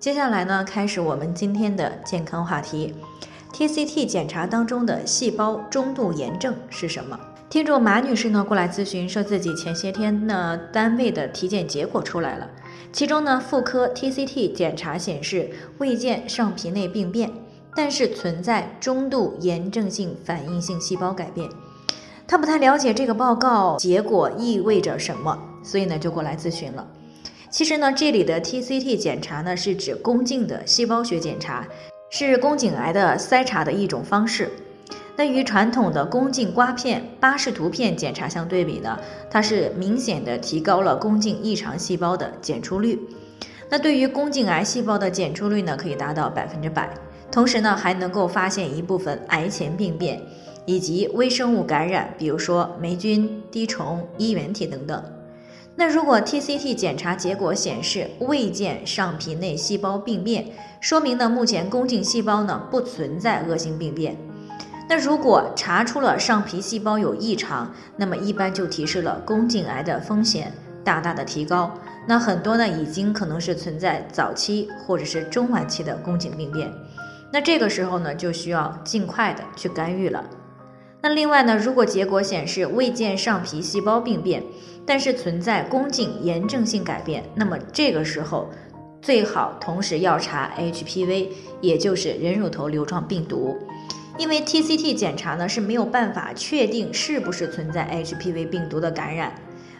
接下来呢，开始我们今天的健康话题。TCT 检查当中的细胞中度炎症是什么？听众马女士呢过来咨询，说自己前些天呢单位的体检结果出来了，其中呢妇科 TCT 检查显示未见上皮内病变，但是存在中度炎症性反应性细胞改变。她不太了解这个报告结果意味着什么，所以呢就过来咨询了。其实呢，这里的 TCT 检查呢，是指宫颈的细胞学检查，是宫颈癌的筛查的一种方式。那与传统的宫颈刮片、巴氏图片检查相对比呢，它是明显的提高了宫颈异常细胞的检出率。那对于宫颈癌细胞的检出率呢，可以达到百分之百。同时呢，还能够发现一部分癌前病变以及微生物感染，比如说霉菌、滴虫、衣原体等等。那如果 TCT 检查结果显示未见上皮内细胞病变，说明呢目前宫颈细胞呢不存在恶性病变。那如果查出了上皮细胞有异常，那么一般就提示了宫颈癌的风险大大的提高。那很多呢已经可能是存在早期或者是中晚期的宫颈病变。那这个时候呢就需要尽快的去干预了。那另外呢，如果结果显示未见上皮细胞病变，但是存在宫颈炎症性改变，那么这个时候最好同时要查 HPV，也就是人乳头瘤状病毒，因为 TCT 检查呢是没有办法确定是不是存在 HPV 病毒的感染，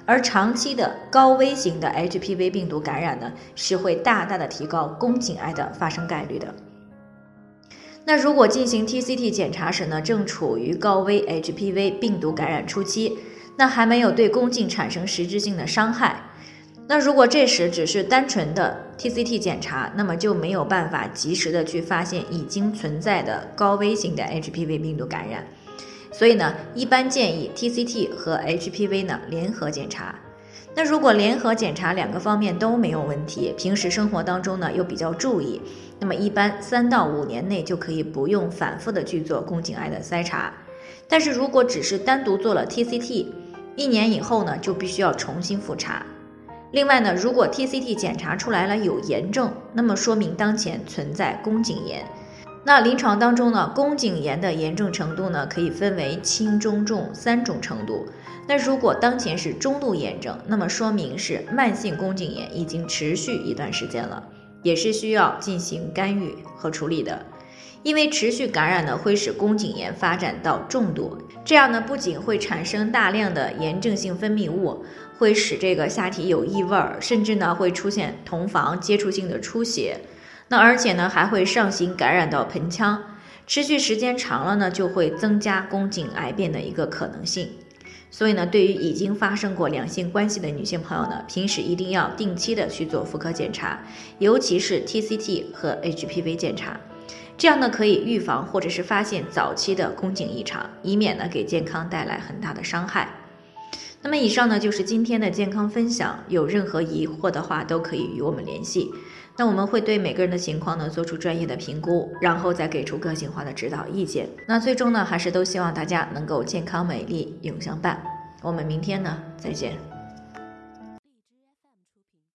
而长期的高危型的 HPV 病毒感染呢是会大大的提高宫颈癌的发生概率的。那如果进行 TCT 检查时呢，正处于高危 HPV 病毒感染初期，那还没有对宫颈产生实质性的伤害。那如果这时只是单纯的 TCT 检查，那么就没有办法及时的去发现已经存在的高危型的 HPV 病毒感染。所以呢，一般建议 TCT 和 HPV 呢联合检查。那如果联合检查两个方面都没有问题，平时生活当中呢又比较注意，那么一般三到五年内就可以不用反复的去做宫颈癌的筛查。但是如果只是单独做了 TCT，一年以后呢就必须要重新复查。另外呢，如果 TCT 检查出来了有炎症，那么说明当前存在宫颈炎。那临床当中呢，宫颈炎的严重程度呢，可以分为轻、中、重三种程度。那如果当前是中度炎症，那么说明是慢性宫颈炎已经持续一段时间了，也是需要进行干预和处理的。因为持续感染呢，会使宫颈炎发展到重度，这样呢，不仅会产生大量的炎症性分泌物，会使这个下体有异味儿，甚至呢，会出现同房接触性的出血。那而且呢，还会上行感染到盆腔，持续时间长了呢，就会增加宫颈癌变的一个可能性。所以呢，对于已经发生过两性关系的女性朋友呢，平时一定要定期的去做妇科检查，尤其是 TCT 和 HPV 检查，这样呢可以预防或者是发现早期的宫颈异常，以免呢给健康带来很大的伤害。那么以上呢就是今天的健康分享，有任何疑惑的话都可以与我们联系。那我们会对每个人的情况呢做出专业的评估，然后再给出个性化的指导意见。那最终呢，还是都希望大家能够健康美丽永相伴。我们明天呢再见。